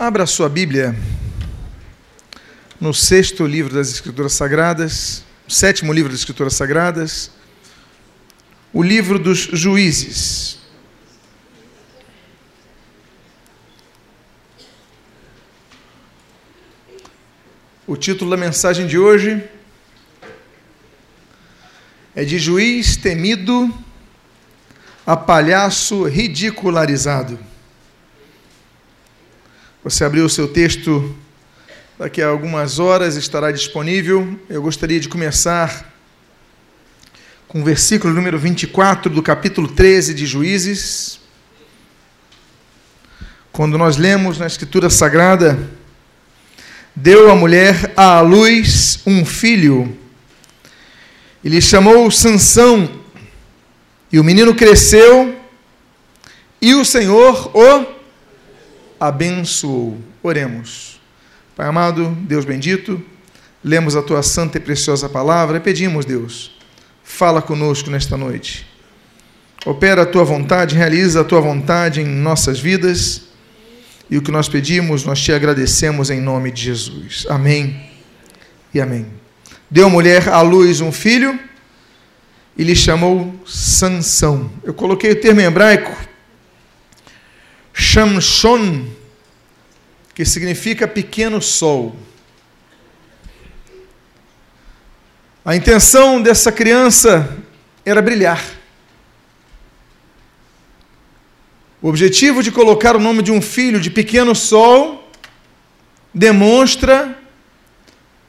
Abra sua Bíblia no sexto livro das Escrituras Sagradas, sétimo livro das Escrituras Sagradas, o livro dos Juízes. O título da mensagem de hoje é de juiz temido a palhaço ridicularizado. Você abriu o seu texto, daqui a algumas horas estará disponível. Eu gostaria de começar com o versículo número 24 do capítulo 13 de Juízes. Quando nós lemos na Escritura Sagrada, deu a mulher à luz um filho. Ele chamou Sansão, e o menino cresceu, e o Senhor o abençoou. Oremos. Pai amado, Deus bendito, lemos a tua santa e preciosa palavra e pedimos, Deus, fala conosco nesta noite. Opera a tua vontade, realiza a tua vontade em nossas vidas. E o que nós pedimos, nós te agradecemos em nome de Jesus. Amém e amém. Deu mulher à luz um filho e lhe chamou Sansão. Eu coloquei o termo hebraico Shamshon, que significa pequeno sol. A intenção dessa criança era brilhar. O objetivo de colocar o nome de um filho de pequeno sol demonstra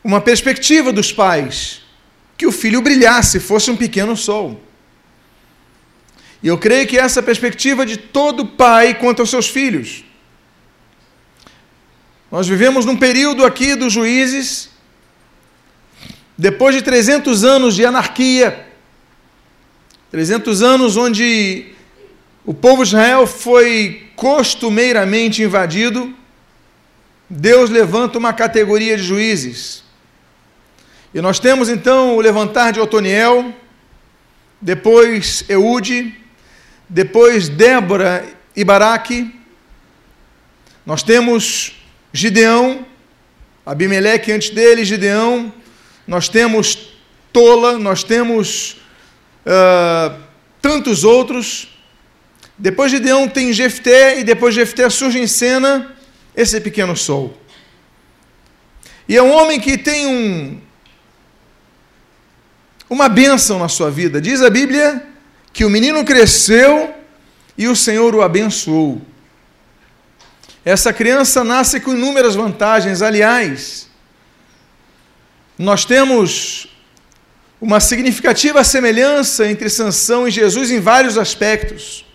uma perspectiva dos pais que o filho brilhasse, fosse um pequeno sol. E eu creio que essa é a perspectiva de todo pai quanto aos seus filhos. Nós vivemos num período aqui dos juízes, depois de 300 anos de anarquia, 300 anos onde o povo de Israel foi costumeiramente invadido, Deus levanta uma categoria de juízes. E nós temos então o levantar de Otoniel, depois Eude, depois Débora e Baraque, nós temos Gideão, Abimeleque antes dele, Gideão, nós temos Tola, nós temos uh, tantos outros. Depois de Gideão tem Jefté, e depois de Jefté surge em cena esse pequeno sol. E é um homem que tem um, uma bênção na sua vida. Diz a Bíblia que o menino cresceu e o Senhor o abençoou. Essa criança nasce com inúmeras vantagens. Aliás, nós temos uma significativa semelhança entre Sansão e Jesus em vários aspectos.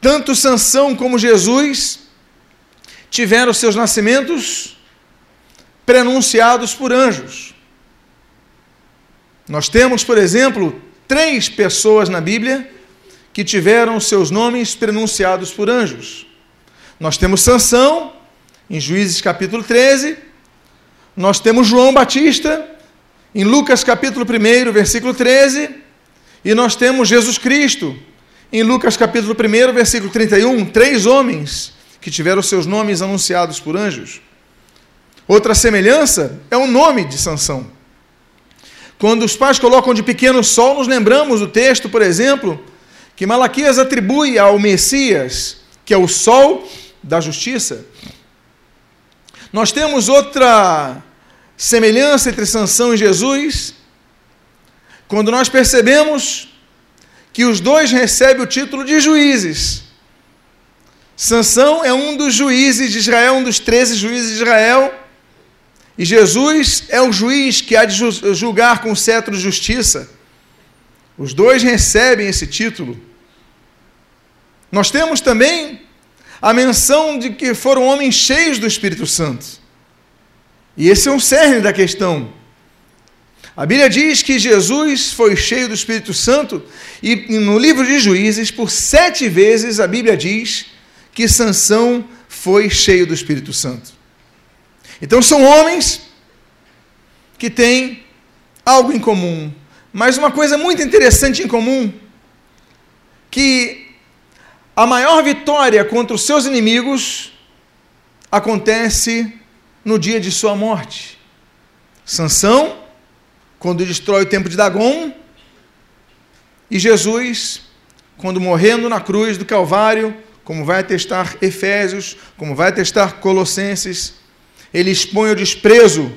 Tanto Sansão como Jesus tiveram seus nascimentos prenunciados por anjos. Nós temos, por exemplo, três pessoas na Bíblia que tiveram seus nomes pronunciados por anjos. Nós temos Sansão, em Juízes capítulo 13, nós temos João Batista, em Lucas capítulo 1, versículo 13, e nós temos Jesus Cristo, em Lucas capítulo 1, versículo 31, três homens que tiveram seus nomes anunciados por anjos. Outra semelhança é o nome de Sansão. Quando os pais colocam de pequeno sol, nos lembramos do texto, por exemplo, que Malaquias atribui ao Messias, que é o sol da justiça. Nós temos outra semelhança entre Sansão e Jesus, quando nós percebemos que os dois recebem o título de juízes. Sansão é um dos juízes de Israel, um dos treze juízes de Israel, e Jesus é o juiz que há de julgar com o cetro de justiça. Os dois recebem esse título. Nós temos também a menção de que foram homens cheios do Espírito Santo. E esse é um cerne da questão. A Bíblia diz que Jesus foi cheio do Espírito Santo, e no livro de Juízes, por sete vezes, a Bíblia diz que Sansão foi cheio do Espírito Santo. Então são homens que têm algo em comum, mas uma coisa muito interessante em comum, que a maior vitória contra os seus inimigos acontece no dia de sua morte. Sansão, quando destrói o templo de Dagon, e Jesus, quando morrendo na cruz do Calvário, como vai atestar Efésios, como vai atestar Colossenses, ele expõe o desprezo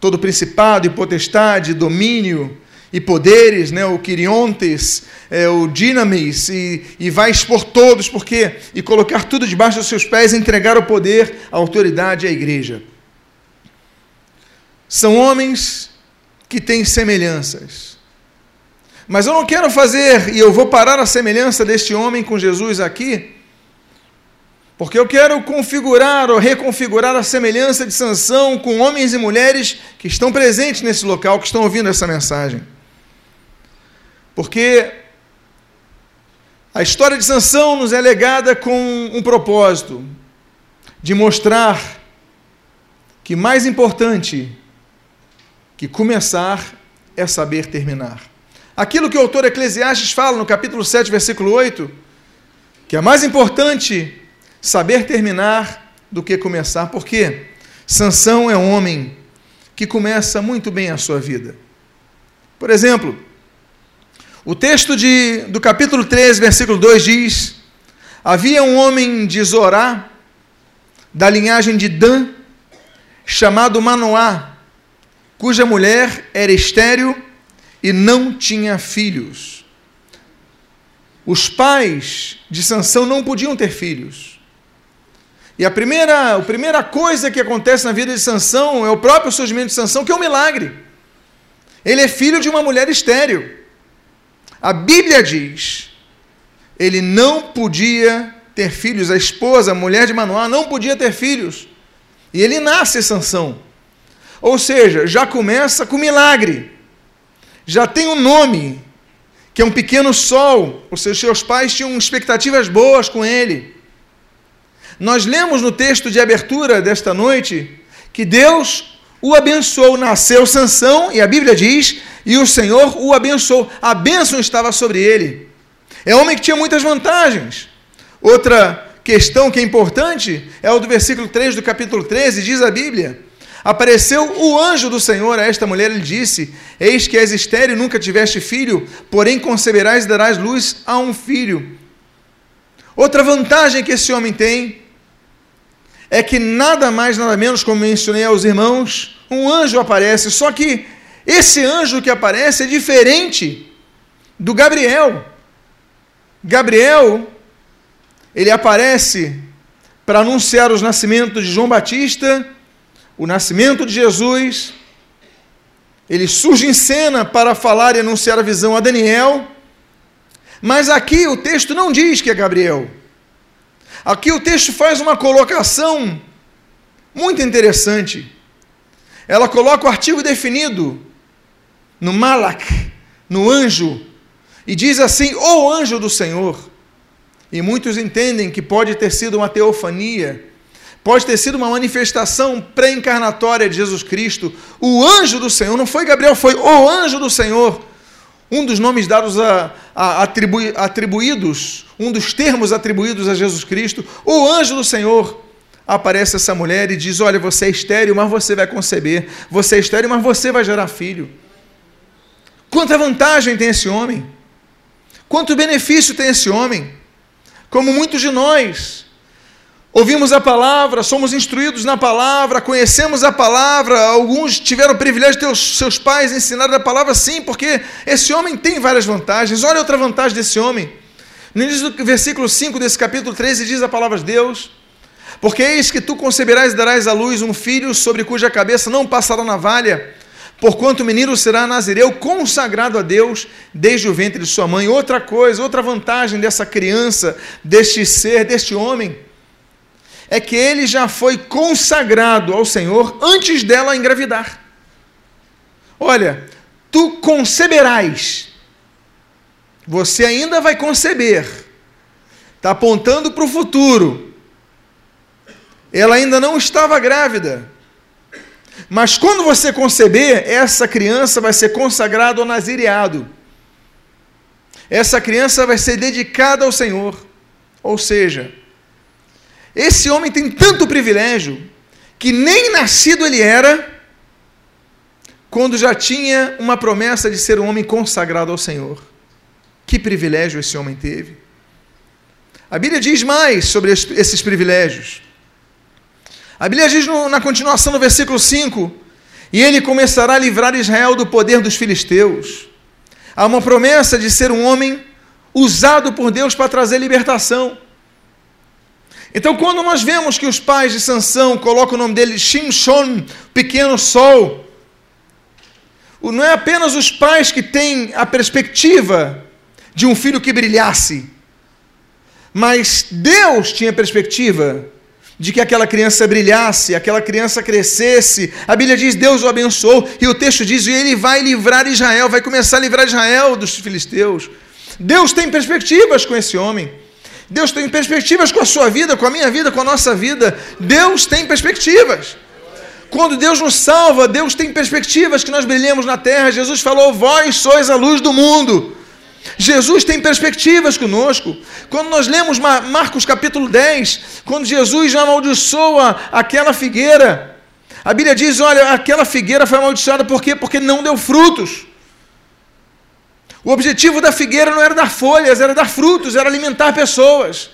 todo principado e potestade, domínio e poderes, né, o Quiriontes, é, o Dinamis, e, e vai expor todos, porque e colocar tudo debaixo dos seus pés, entregar o poder, a autoridade à igreja. São homens que têm semelhanças. Mas eu não quero fazer, e eu vou parar a semelhança deste homem com Jesus aqui, porque eu quero configurar ou reconfigurar a semelhança de Sansão com homens e mulheres que estão presentes nesse local, que estão ouvindo essa mensagem. Porque a história de Sansão nos é legada com um propósito de mostrar que mais importante que começar é saber terminar. Aquilo que o autor Eclesiastes fala no capítulo 7, versículo 8, que é mais importante saber terminar do que começar, porque Sansão é um homem que começa muito bem a sua vida. Por exemplo, o texto de, do capítulo 13, versículo 2 diz: Havia um homem de Zorá, da linhagem de Dan, chamado Manoá, cuja mulher era estéril e não tinha filhos. Os pais de Sansão não podiam ter filhos. E a primeira, a primeira coisa que acontece na vida de Sansão é o próprio surgimento de Sansão, que é um milagre. Ele é filho de uma mulher estéril. A Bíblia diz: ele não podia ter filhos, a esposa, a mulher de Manoá, não podia ter filhos. E ele nasce Sansão. Ou seja, já começa com milagre. Já tem um nome, que é um pequeno sol. Ou seja, seus pais tinham expectativas boas com ele. Nós lemos no texto de abertura desta noite que Deus o abençoou, nasceu Sansão, e a Bíblia diz, e o Senhor o abençoou. A bênção estava sobre ele. É um homem que tinha muitas vantagens. Outra questão que é importante é o do versículo 3 do capítulo 13, diz a Bíblia: Apareceu o anjo do Senhor a esta mulher e lhe disse: Eis que és estéreo e nunca tiveste filho, porém conceberás e darás luz a um filho. Outra vantagem que esse homem tem é que nada mais, nada menos, como mencionei aos irmãos, um anjo aparece, só que esse anjo que aparece é diferente do Gabriel. Gabriel, ele aparece para anunciar os nascimentos de João Batista, o nascimento de Jesus. Ele surge em cena para falar e anunciar a visão a Daniel. Mas aqui o texto não diz que é Gabriel. Aqui o texto faz uma colocação muito interessante. Ela coloca o artigo definido no Malak, no anjo, e diz assim: o anjo do Senhor. E muitos entendem que pode ter sido uma teofania, pode ter sido uma manifestação pré-encarnatória de Jesus Cristo. O anjo do Senhor, não foi Gabriel, foi o anjo do Senhor um dos nomes dados a, a atribu, atribuídos, um dos termos atribuídos a Jesus Cristo, o anjo do Senhor, aparece essa mulher e diz: Olha, você é estéreo, mas você vai conceber. Você é estéreo, mas você vai gerar filho. Quanta vantagem tem esse homem? Quanto benefício tem esse homem? Como muitos de nós Ouvimos a palavra, somos instruídos na palavra, conhecemos a palavra. Alguns tiveram o privilégio de ter os seus pais ensinarem a palavra, sim, porque esse homem tem várias vantagens. Olha outra vantagem desse homem. No início do versículo 5 desse capítulo 13 diz a palavra de Deus: Porque eis que tu conceberás e darás à luz um filho sobre cuja cabeça não passará navalha, porquanto o menino será nazireu, consagrado a Deus desde o ventre de sua mãe. Outra coisa, outra vantagem dessa criança, deste ser, deste homem é que ele já foi consagrado ao Senhor antes dela engravidar. Olha, tu conceberás. Você ainda vai conceber. Está apontando para o futuro. Ela ainda não estava grávida. Mas quando você conceber, essa criança vai ser consagrada ao nazireado. Essa criança vai ser dedicada ao Senhor. Ou seja, esse homem tem tanto privilégio que nem nascido ele era quando já tinha uma promessa de ser um homem consagrado ao Senhor. Que privilégio esse homem teve. A Bíblia diz mais sobre esses privilégios. A Bíblia diz no, na continuação do versículo 5: E ele começará a livrar Israel do poder dos filisteus. Há uma promessa de ser um homem usado por Deus para trazer libertação. Então, quando nós vemos que os pais de Sansão colocam o nome dele Shimshon, pequeno sol, não é apenas os pais que têm a perspectiva de um filho que brilhasse, mas Deus tinha perspectiva de que aquela criança brilhasse, aquela criança crescesse. A Bíblia diz: Deus o abençoou, e o texto diz: e ele vai livrar Israel, vai começar a livrar Israel dos filisteus. Deus tem perspectivas com esse homem. Deus tem perspectivas com a sua vida, com a minha vida, com a nossa vida. Deus tem perspectivas. Quando Deus nos salva, Deus tem perspectivas que nós brilhemos na terra. Jesus falou: Vós sois a luz do mundo. Jesus tem perspectivas conosco. Quando nós lemos Marcos capítulo 10, quando Jesus já amaldiçoa aquela figueira, a Bíblia diz: olha, aquela figueira foi amaldiçoada por quê? Porque não deu frutos. O objetivo da figueira não era dar folhas, era dar frutos, era alimentar pessoas.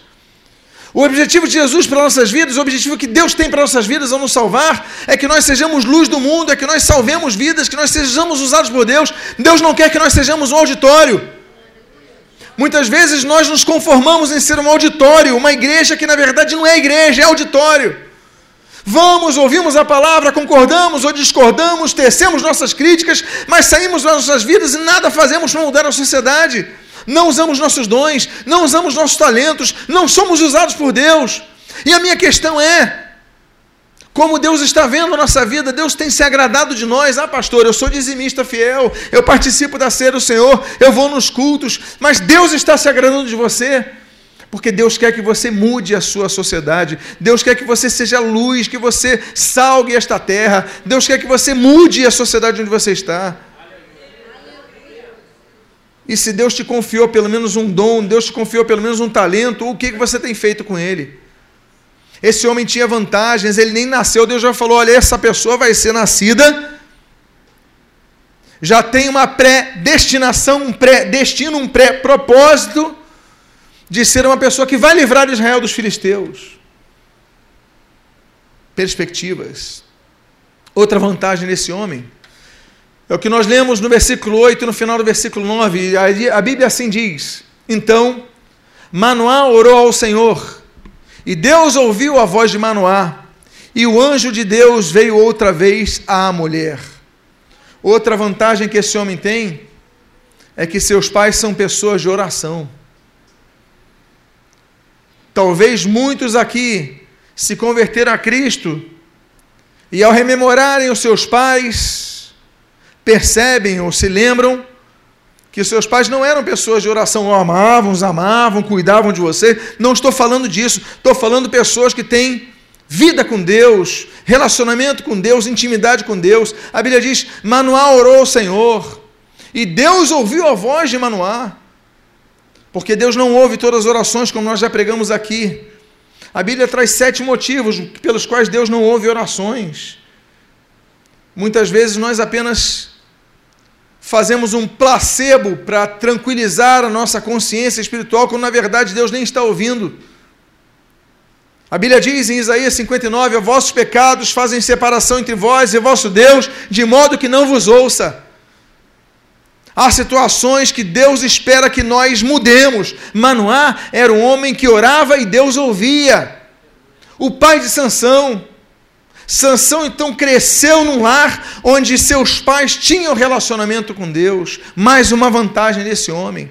O objetivo de Jesus para nossas vidas, o objetivo que Deus tem para nossas vidas ao nos salvar, é que nós sejamos luz do mundo, é que nós salvemos vidas, que nós sejamos usados por Deus. Deus não quer que nós sejamos um auditório. Muitas vezes nós nos conformamos em ser um auditório, uma igreja que na verdade não é igreja, é auditório. Vamos, ouvimos a palavra, concordamos ou discordamos, tecemos nossas críticas, mas saímos das nossas vidas e nada fazemos para mudar a sociedade não usamos nossos dons, não usamos nossos talentos, não somos usados por Deus. E a minha questão é: como Deus está vendo a nossa vida, Deus tem se agradado de nós. Ah, pastor, eu sou dizimista fiel, eu participo da ceia do Senhor, eu vou nos cultos, mas Deus está se agradando de você. Porque Deus quer que você mude a sua sociedade, Deus quer que você seja luz, que você salgue esta terra, Deus quer que você mude a sociedade onde você está. E se Deus te confiou pelo menos um dom, Deus te confiou pelo menos um talento, o que você tem feito com ele? Esse homem tinha vantagens, ele nem nasceu, Deus já falou: olha, essa pessoa vai ser nascida, já tem uma pré-destinação, um pré-destino, um pré-propósito de ser uma pessoa que vai livrar Israel dos filisteus. Perspectivas. Outra vantagem nesse homem é o que nós lemos no versículo 8 e no final do versículo 9. A Bíblia assim diz: Então, Manoá orou ao Senhor, e Deus ouviu a voz de Manoá, e o anjo de Deus veio outra vez à mulher. Outra vantagem que esse homem tem é que seus pais são pessoas de oração. Talvez muitos aqui se converteram a Cristo e ao rememorarem os seus pais, percebem ou se lembram que seus pais não eram pessoas de oração, amavam, os amavam, cuidavam de você. Não estou falando disso, estou falando pessoas que têm vida com Deus, relacionamento com Deus, intimidade com Deus. A Bíblia diz: Manoá orou ao Senhor, e Deus ouviu a voz de Manoá, porque Deus não ouve todas as orações, como nós já pregamos aqui. A Bíblia traz sete motivos pelos quais Deus não ouve orações. Muitas vezes nós apenas fazemos um placebo para tranquilizar a nossa consciência espiritual, quando na verdade Deus nem está ouvindo. A Bíblia diz em Isaías 59: Vossos pecados fazem separação entre vós e vosso Deus, de modo que não vos ouça. Há situações que Deus espera que nós mudemos. Manoá era um homem que orava e Deus ouvia. O pai de Sansão, Sansão então cresceu num lar onde seus pais tinham relacionamento com Deus. Mais uma vantagem desse homem.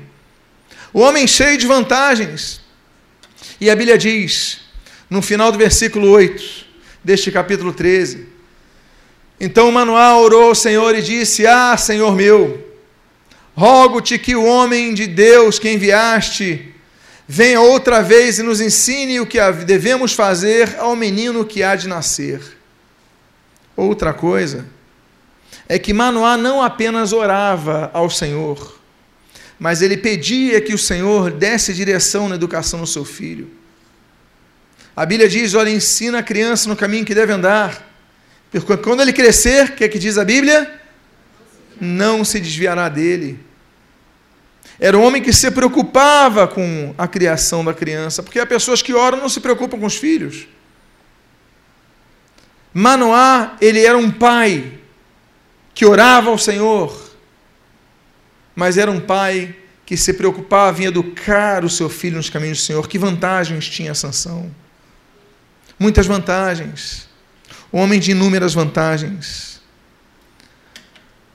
O homem cheio de vantagens. E a Bíblia diz, no final do versículo 8 deste capítulo 13: Então Manoá orou ao Senhor e disse: Ah, Senhor meu, rogo-te que o homem de Deus que enviaste venha outra vez e nos ensine o que devemos fazer ao menino que há de nascer. Outra coisa é que Manoá não apenas orava ao Senhor, mas ele pedia que o Senhor desse direção na educação do seu filho. A Bíblia diz: olha, ensina a criança no caminho que deve andar. Porque quando ele crescer, o que é que diz a Bíblia? Não se desviará dele. Era um homem que se preocupava com a criação da criança, porque há pessoas que oram não se preocupam com os filhos. Manoá, ele era um pai que orava ao Senhor, mas era um pai que se preocupava em educar o seu filho nos caminhos do Senhor. Que vantagens tinha Sansão? Muitas vantagens. Um homem de inúmeras vantagens.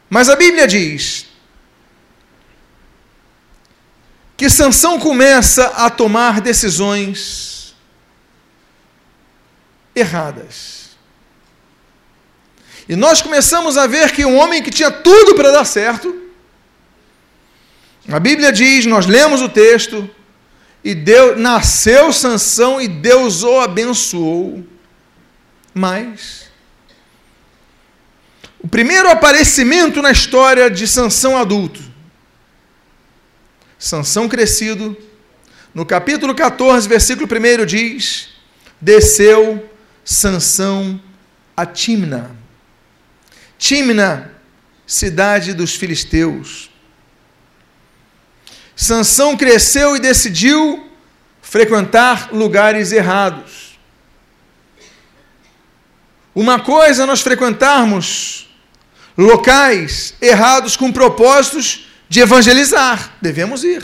Mas a Bíblia diz que Sansão começa a tomar decisões erradas. E nós começamos a ver que um homem que tinha tudo para dar certo, a Bíblia diz, nós lemos o texto, e Deus nasceu Sansão e Deus o abençoou. Mas o primeiro aparecimento na história de Sansão adulto, Sansão crescido, no capítulo 14, versículo 1 diz: Desceu Sansão a Timna. Timna, cidade dos filisteus. Sansão cresceu e decidiu frequentar lugares errados. Uma coisa é nós frequentarmos locais errados com propósitos de evangelizar, devemos ir.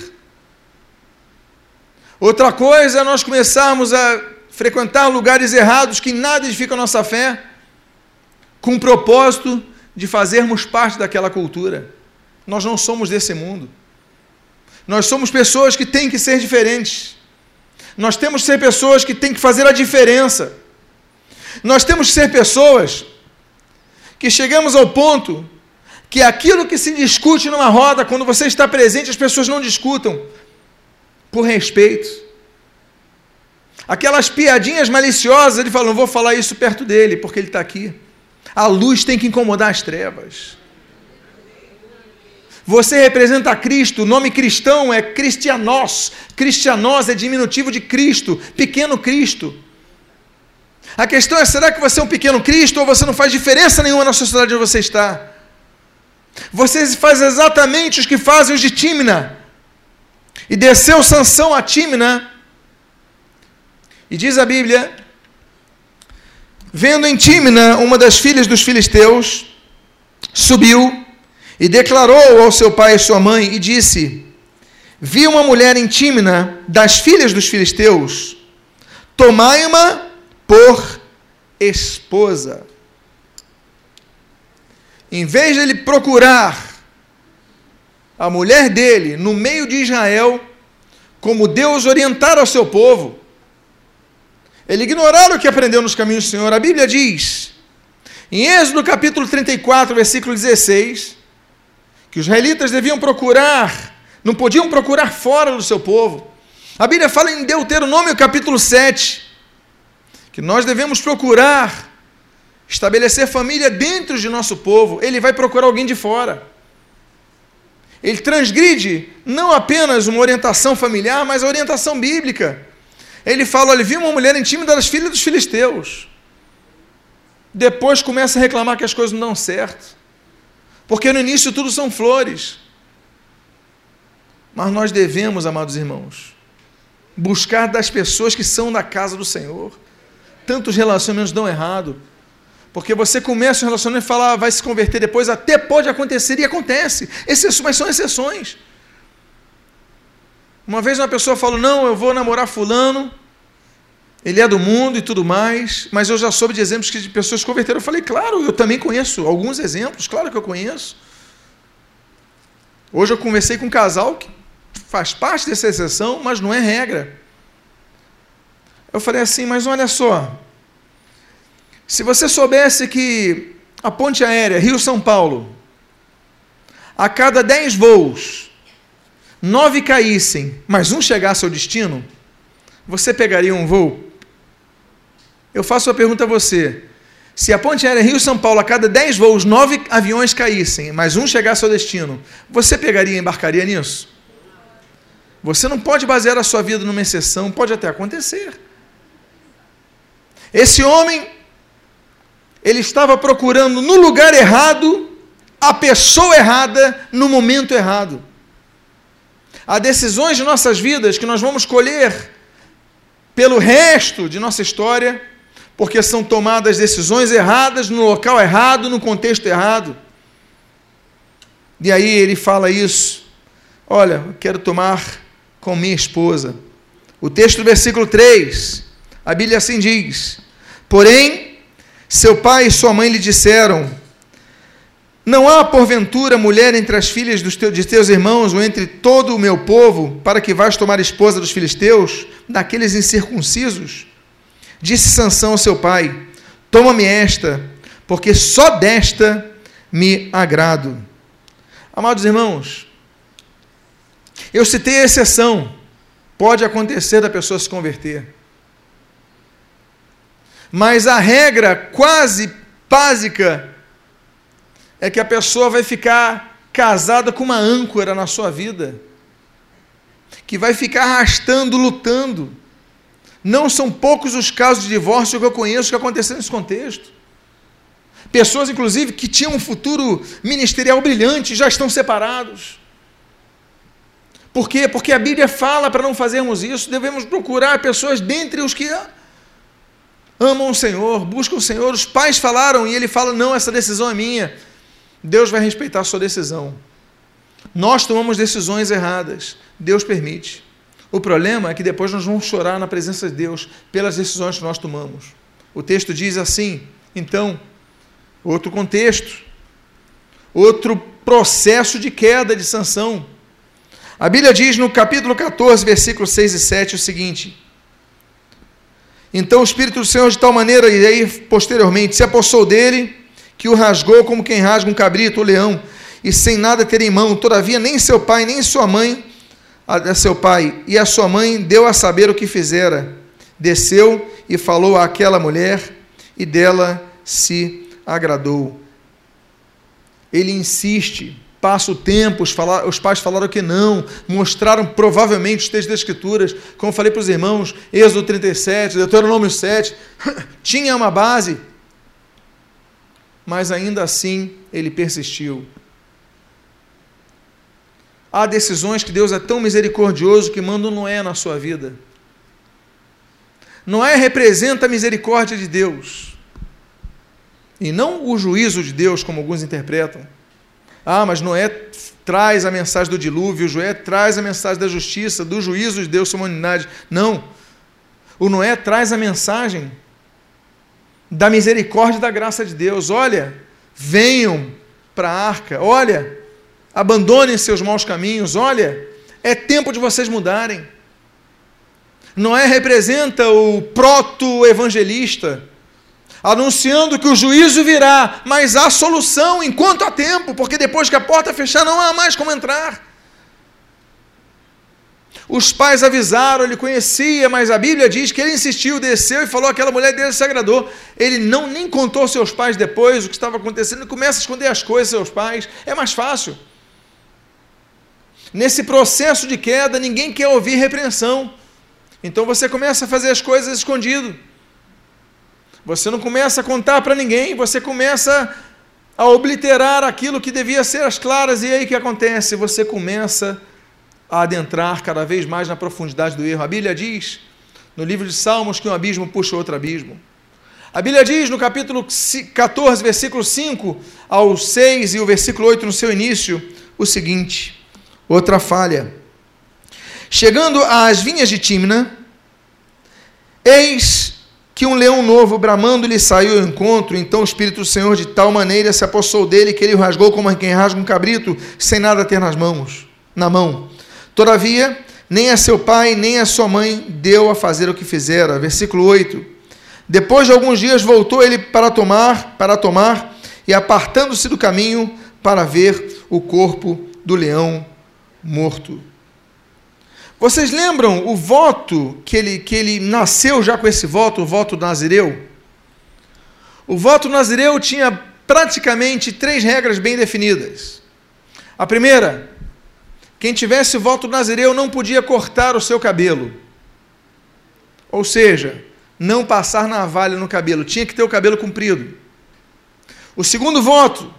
Outra coisa é nós começarmos a frequentar lugares errados que nada edificam a nossa fé, com o propósito de fazermos parte daquela cultura. Nós não somos desse mundo. Nós somos pessoas que têm que ser diferentes. Nós temos que ser pessoas que têm que fazer a diferença. Nós temos que ser pessoas que chegamos ao ponto que aquilo que se discute numa roda, quando você está presente, as pessoas não discutam por respeito. Aquelas piadinhas maliciosas, ele fala: não vou falar isso perto dele, porque ele está aqui. A luz tem que incomodar as trevas. Você representa Cristo, o nome cristão é cristianos. Cristianos é diminutivo de Cristo, pequeno Cristo. A questão é: será que você é um pequeno Cristo ou você não faz diferença nenhuma na sociedade onde você está? Você faz exatamente os que fazem os de Tímina. E desceu Sansão a Tímina. E diz a Bíblia: vendo em Tímina uma das filhas dos filisteus, subiu e declarou ao seu pai e sua mãe, e disse: Vi uma mulher em Tímina, das filhas dos filisteus, tomai-ma por esposa. Em vez de ele procurar a mulher dele no meio de Israel, como Deus orientara ao seu povo, ele ignoraram o que aprendeu nos caminhos do Senhor. A Bíblia diz, em Êxodo capítulo 34, versículo 16, que os israelitas deviam procurar, não podiam procurar fora do seu povo. A Bíblia fala em Deuteronômio capítulo 7, que nós devemos procurar estabelecer família dentro de nosso povo. Ele vai procurar alguém de fora. Ele transgride não apenas uma orientação familiar, mas a orientação bíblica. Ele fala: olha, viu uma mulher intimida das filhas dos filisteus. Depois começa a reclamar que as coisas não dão certo. Porque no início tudo são flores. Mas nós devemos, amados irmãos, buscar das pessoas que são da casa do Senhor. Tantos relacionamentos dão errado. Porque você começa um relacionamento e fala, ah, vai se converter depois, até pode acontecer e acontece. mas são exceções. Uma vez uma pessoa falou: Não, eu vou namorar Fulano, ele é do mundo e tudo mais, mas eu já soube de exemplos que de pessoas se converteram. Eu falei, claro, eu também conheço alguns exemplos, claro que eu conheço. Hoje eu conversei com um casal que faz parte dessa exceção, mas não é regra. Eu falei assim, mas olha só, se você soubesse que a ponte aérea Rio-São Paulo, a cada 10 voos, nove caíssem, mas um chegasse ao destino, você pegaria um voo eu faço uma pergunta a você. Se a ponte aérea Rio-São Paulo, a cada 10 voos, 9 aviões caíssem, mas um chegasse ao destino, você pegaria e embarcaria nisso? Você não pode basear a sua vida numa exceção, pode até acontecer. Esse homem, ele estava procurando no lugar errado, a pessoa errada, no momento errado. Há decisões de nossas vidas que nós vamos colher pelo resto de nossa história, porque são tomadas decisões erradas, no local errado, no contexto errado. E aí ele fala isso. Olha, eu quero tomar com minha esposa. O texto do versículo 3, a Bíblia assim diz: Porém, seu pai e sua mãe lhe disseram: Não há porventura mulher entre as filhas dos teus, de teus irmãos ou entre todo o meu povo para que vás tomar esposa dos filisteus, daqueles incircuncisos? Disse Sansão ao seu pai: Toma-me esta, porque só desta me agrado. Amados irmãos, eu citei a exceção. Pode acontecer da pessoa se converter. Mas a regra quase básica é que a pessoa vai ficar casada com uma âncora na sua vida, que vai ficar arrastando, lutando. Não são poucos os casos de divórcio que eu conheço que aconteceram nesse contexto. Pessoas, inclusive, que tinham um futuro ministerial brilhante, já estão separados. Por quê? Porque a Bíblia fala para não fazermos isso, devemos procurar pessoas dentre os que amam o Senhor, buscam o Senhor. Os pais falaram e ele fala: não, essa decisão é minha. Deus vai respeitar a sua decisão. Nós tomamos decisões erradas, Deus permite. O problema é que depois nós vamos chorar na presença de Deus pelas decisões que nós tomamos. O texto diz assim: então, outro contexto, outro processo de queda de sanção. A Bíblia diz no capítulo 14, versículos 6 e 7 o seguinte: Então o Espírito do Senhor, de tal maneira, e aí posteriormente, se apossou dele, que o rasgou como quem rasga um cabrito ou leão, e sem nada ter em mão, todavia nem seu pai, nem sua mãe, a seu pai e a sua mãe deu a saber o que fizera. Desceu e falou àquela mulher, e dela se agradou. Ele insiste, passa o tempo, os, fala, os pais falaram que não, mostraram provavelmente os textos das Escrituras, como falei para os irmãos, Êxodo 37, Deuteronômio 7, tinha uma base, mas ainda assim ele persistiu. Há decisões que Deus é tão misericordioso que manda um Noé na sua vida. Noé representa a misericórdia de Deus e não o juízo de Deus, como alguns interpretam. Ah, mas Noé traz a mensagem do dilúvio, Joé traz a mensagem da justiça, do juízo de Deus sobre a humanidade. Não. O Noé traz a mensagem da misericórdia e da graça de Deus. Olha, venham para a arca. Olha, abandonem seus maus caminhos. Olha, é tempo de vocês mudarem. Noé representa o proto-evangelista anunciando que o juízo virá, mas há solução enquanto há tempo, porque depois que a porta fechar não há mais como entrar. Os pais avisaram, ele conhecia, mas a Bíblia diz que ele insistiu, desceu e falou: aquela mulher dele se agradou. Ele não nem contou aos seus pais depois o que estava acontecendo, ele começa a esconder as coisas aos seus pais. É mais fácil. Nesse processo de queda, ninguém quer ouvir repreensão. Então você começa a fazer as coisas escondido. Você não começa a contar para ninguém, você começa a obliterar aquilo que devia ser as claras, e aí o que acontece? Você começa a adentrar cada vez mais na profundidade do erro. A Bíblia diz, no livro de Salmos, que um abismo puxa outro abismo. A Bíblia diz no capítulo 14, versículo 5 ao 6 e o versículo 8 no seu início, o seguinte: outra falha. Chegando às vinhas de Timna, eis que um leão novo bramando lhe saiu ao encontro, então o Espírito do Senhor de tal maneira se apossou dele que ele o rasgou como quem rasga um cabrito, sem nada ter nas mãos, na mão. Todavia, nem a seu pai, nem a sua mãe deu a fazer o que fizera. Versículo 8. Depois de alguns dias voltou ele para tomar, para tomar, e apartando-se do caminho para ver o corpo do leão morto. Vocês lembram o voto que ele, que ele nasceu já com esse voto, o voto nazireu? O voto nazireu tinha praticamente três regras bem definidas. A primeira, quem tivesse voto nazireu não podia cortar o seu cabelo. Ou seja, não passar navalha no cabelo, tinha que ter o cabelo comprido. O segundo voto,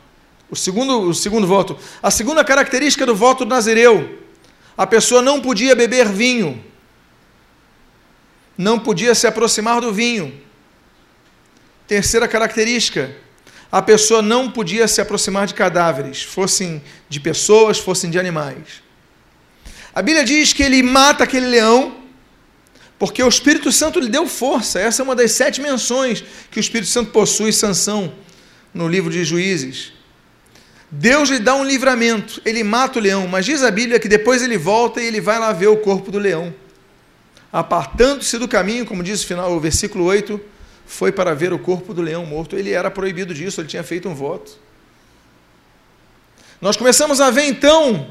o segundo, o segundo voto, a segunda característica do voto Nazireu, a pessoa não podia beber vinho, não podia se aproximar do vinho. Terceira característica, a pessoa não podia se aproximar de cadáveres, fossem de pessoas, fossem de animais. A Bíblia diz que ele mata aquele leão, porque o Espírito Santo lhe deu força. Essa é uma das sete menções que o Espírito Santo possui, Sansão, no livro de Juízes. Deus lhe dá um livramento, ele mata o leão, mas diz a Bíblia que depois ele volta e ele vai lá ver o corpo do leão. Apartando-se do caminho, como diz o, final, o versículo 8, foi para ver o corpo do leão morto. Ele era proibido disso, ele tinha feito um voto. Nós começamos a ver então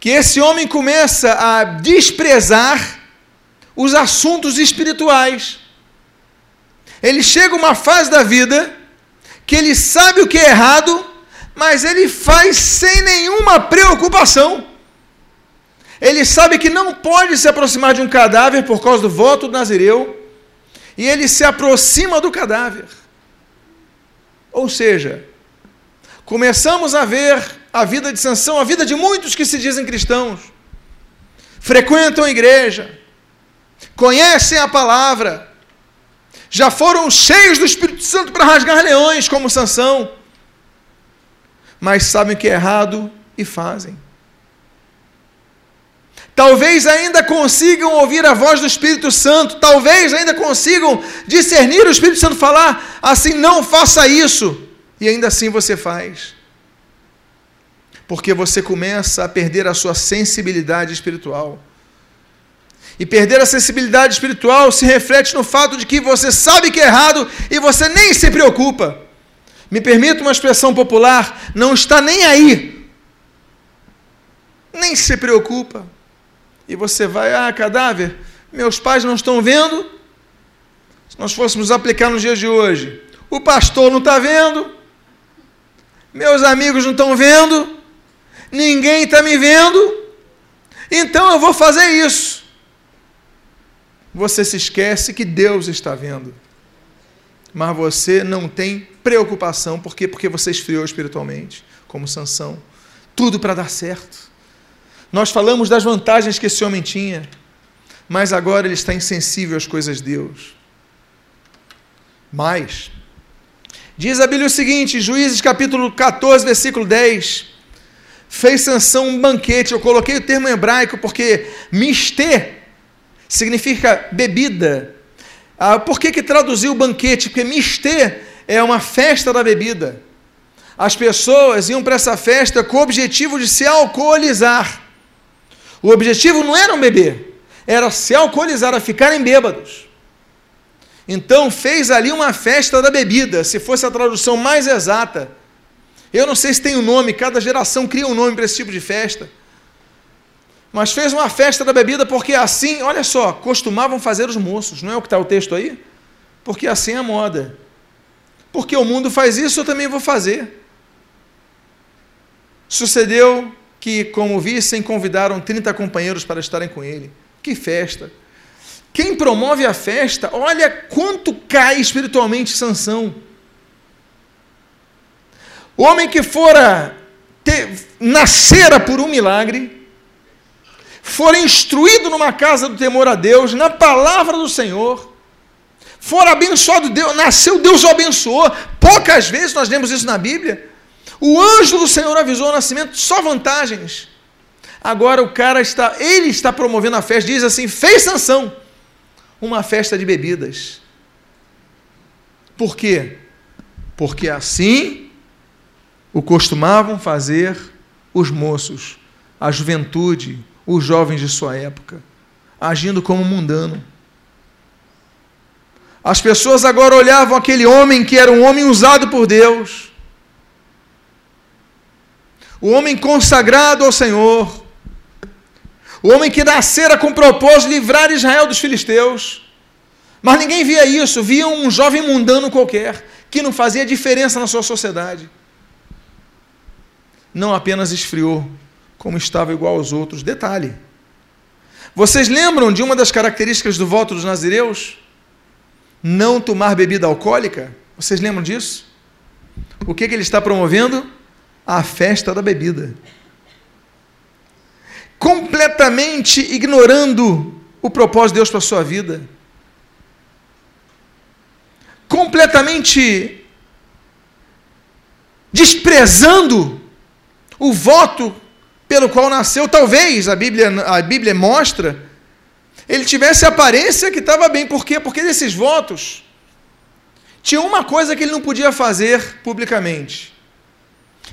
que esse homem começa a desprezar os assuntos espirituais. Ele chega a uma fase da vida que ele sabe o que é errado, mas ele faz sem nenhuma preocupação. Ele sabe que não pode se aproximar de um cadáver por causa do voto do Nazireu, e ele se aproxima do cadáver. Ou seja, começamos a ver a vida de Sansão, a vida de muitos que se dizem cristãos, frequentam a igreja, conhecem a palavra, já foram cheios do Espírito Santo para rasgar leões, como Sansão, mas sabem que é errado e fazem. Talvez ainda consigam ouvir a voz do Espírito Santo, talvez ainda consigam discernir o Espírito Santo falar assim: não faça isso, e ainda assim você faz. Porque você começa a perder a sua sensibilidade espiritual. E perder a sensibilidade espiritual se reflete no fato de que você sabe que é errado e você nem se preocupa. Me permita uma expressão popular: não está nem aí. Nem se preocupa e você vai, ah, cadáver, meus pais não estão vendo. Se nós fôssemos aplicar nos dias de hoje, o pastor não está vendo, meus amigos não estão vendo, ninguém está me vendo, então eu vou fazer isso. Você se esquece que Deus está vendo, mas você não tem preocupação, por quê? Porque você esfriou espiritualmente, como Sansão. Tudo para dar certo. Nós falamos das vantagens que esse homem tinha, mas agora ele está insensível às coisas de Deus. Mas, diz a Bíblia o seguinte, Juízes capítulo 14, versículo 10, fez Sansão um banquete, eu coloquei o termo hebraico porque mistê significa bebida. Ah, por que, que traduziu banquete? Porque mistê é uma festa da bebida. As pessoas iam para essa festa com o objetivo de se alcoolizar. O objetivo não era um beber, era se alcoolizar, a ficarem bêbados. Então fez ali uma festa da bebida, se fosse a tradução mais exata. Eu não sei se tem um nome, cada geração cria um nome para esse tipo de festa. Mas fez uma festa da bebida porque assim, olha só, costumavam fazer os moços, não é o que está o texto aí? Porque assim é a moda. Porque o mundo faz isso, eu também vou fazer. Sucedeu que, como vissem, convidaram 30 companheiros para estarem com ele. Que festa! Quem promove a festa, olha quanto cai espiritualmente Sansão. O homem que fora ter, nascera por um milagre, fora instruído numa casa do temor a Deus, na palavra do Senhor, fora abençoado Deus, nasceu, Deus o abençoou. Poucas vezes nós lemos isso na Bíblia. O anjo do Senhor avisou o nascimento, só vantagens. Agora o cara está, ele está promovendo a festa, diz assim: fez sanção, uma festa de bebidas. Por quê? Porque assim o costumavam fazer os moços, a juventude, os jovens de sua época, agindo como mundano. As pessoas agora olhavam aquele homem que era um homem usado por Deus o homem consagrado ao Senhor, o homem que nascera com propósito de livrar Israel dos filisteus. Mas ninguém via isso, via um jovem mundano qualquer, que não fazia diferença na sua sociedade. Não apenas esfriou, como estava igual aos outros. Detalhe: vocês lembram de uma das características do voto dos nazireus? não tomar bebida alcoólica. Vocês lembram disso? O que, que ele está promovendo? A festa da bebida. Completamente ignorando o propósito de Deus para a sua vida. Completamente desprezando o voto pelo qual nasceu, talvez a Bíblia, a Bíblia mostra, ele tivesse a aparência que estava bem. Por quê? Porque desses votos tinha uma coisa que ele não podia fazer publicamente.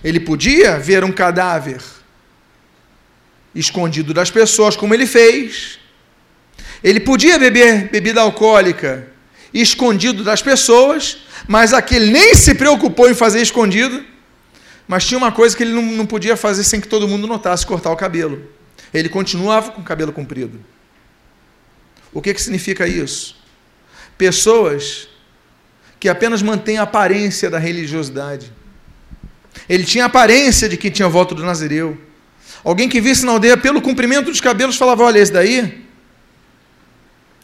Ele podia ver um cadáver escondido das pessoas, como ele fez. Ele podia beber bebida alcoólica escondido das pessoas, mas aquele nem se preocupou em fazer escondido. Mas tinha uma coisa que ele não, não podia fazer sem que todo mundo notasse: cortar o cabelo. Ele continuava com o cabelo comprido. O que, que significa isso? Pessoas que apenas mantêm a aparência da religiosidade. Ele tinha a aparência de quem tinha voto do Nazireu. Alguém que visse na aldeia pelo comprimento dos cabelos falava: olha, esse daí,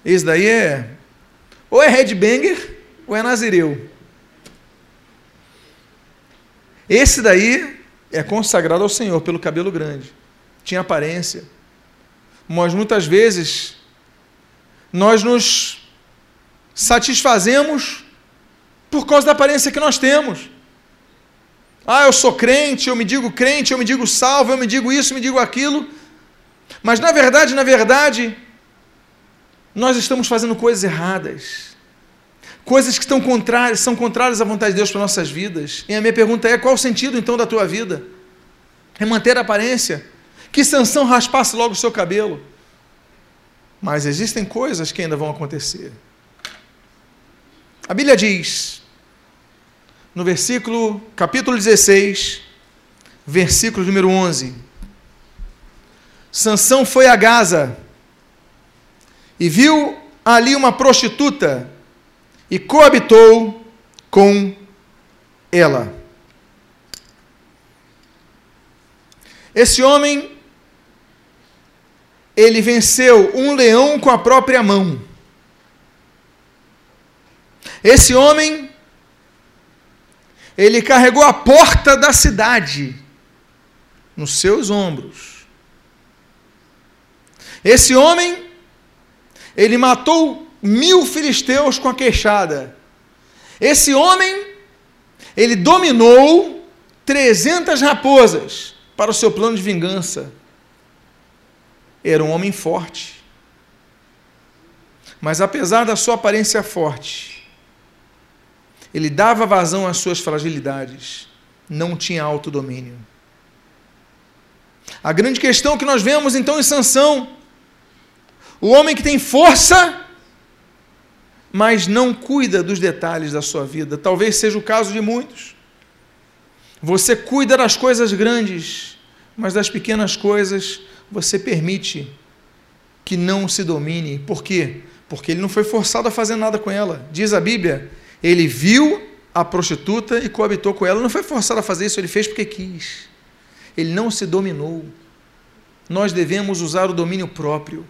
esse daí é ou é headbanger ou é Nazireu. Esse daí é consagrado ao Senhor pelo cabelo grande. Tinha aparência. Mas muitas vezes nós nos satisfazemos por causa da aparência que nós temos. Ah, eu sou crente, eu me digo crente, eu me digo salvo, eu me digo isso, eu me digo aquilo. Mas na verdade, na verdade, nós estamos fazendo coisas erradas coisas que estão contrárias, são contrárias à vontade de Deus para nossas vidas. E a minha pergunta é: qual o sentido então da tua vida? É manter a aparência? Que Sansão raspasse logo o seu cabelo. Mas existem coisas que ainda vão acontecer. A Bíblia diz, no versículo, capítulo 16, versículo número 11: Sansão foi a Gaza e viu ali uma prostituta e coabitou com ela. Esse homem, ele venceu um leão com a própria mão. Esse homem, ele carregou a porta da cidade nos seus ombros. Esse homem, ele matou mil filisteus com a queixada. Esse homem, ele dominou 300 raposas para o seu plano de vingança. Era um homem forte. Mas apesar da sua aparência forte, ele dava vazão às suas fragilidades, não tinha autodomínio. A grande questão que nós vemos então em Sansão, o homem que tem força, mas não cuida dos detalhes da sua vida. Talvez seja o caso de muitos. Você cuida das coisas grandes, mas das pequenas coisas você permite que não se domine. Por quê? Porque ele não foi forçado a fazer nada com ela. Diz a Bíblia, ele viu a prostituta e coabitou com ela. Não foi forçado a fazer isso, ele fez porque quis. Ele não se dominou. Nós devemos usar o domínio próprio.